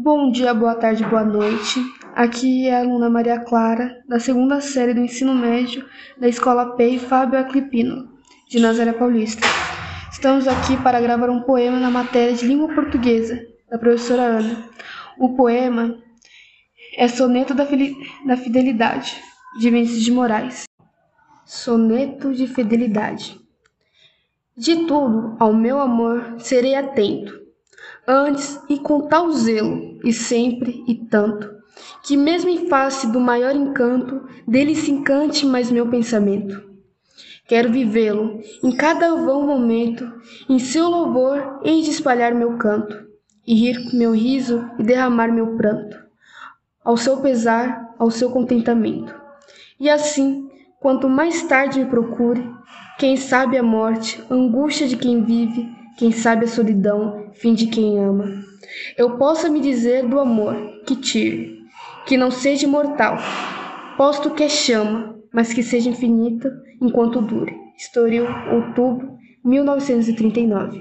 Bom dia, boa tarde, boa noite. Aqui é a aluna Maria Clara, da segunda série do ensino médio da Escola PEI Fábio Aclipino, de Nazaré Paulista. Estamos aqui para gravar um poema na matéria de língua portuguesa, da professora Ana. O poema é Soneto da, da Fidelidade, de Vinícius de Moraes. Soneto de Fidelidade. De tudo ao meu amor serei atento antes e com tal zelo, e sempre e tanto, que mesmo em face do maior encanto, dele se encante mais meu pensamento. Quero vivê-lo em cada vão momento, em seu louvor hei de espalhar meu canto, e rir meu riso e derramar meu pranto, ao seu pesar, ao seu contentamento. E assim, quanto mais tarde me procure, quem sabe a morte, angústia de quem vive, quem sabe a solidão, fim de quem ama. Eu possa me dizer do amor que tive, que não seja imortal, posto que é chama, mas que seja infinita enquanto dure. Estoril, outubro, 1939.